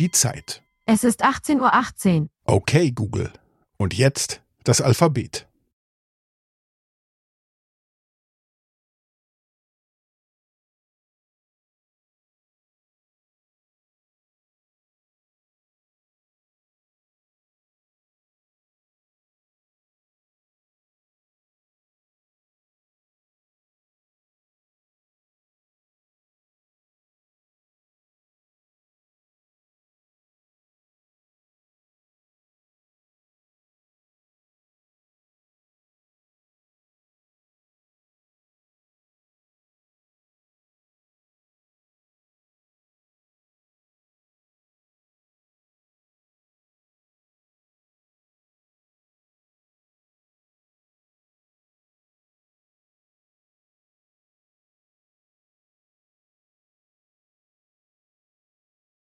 die Zeit. Es ist 18.18 Uhr. Okay, Google. Und jetzt das Alphabet.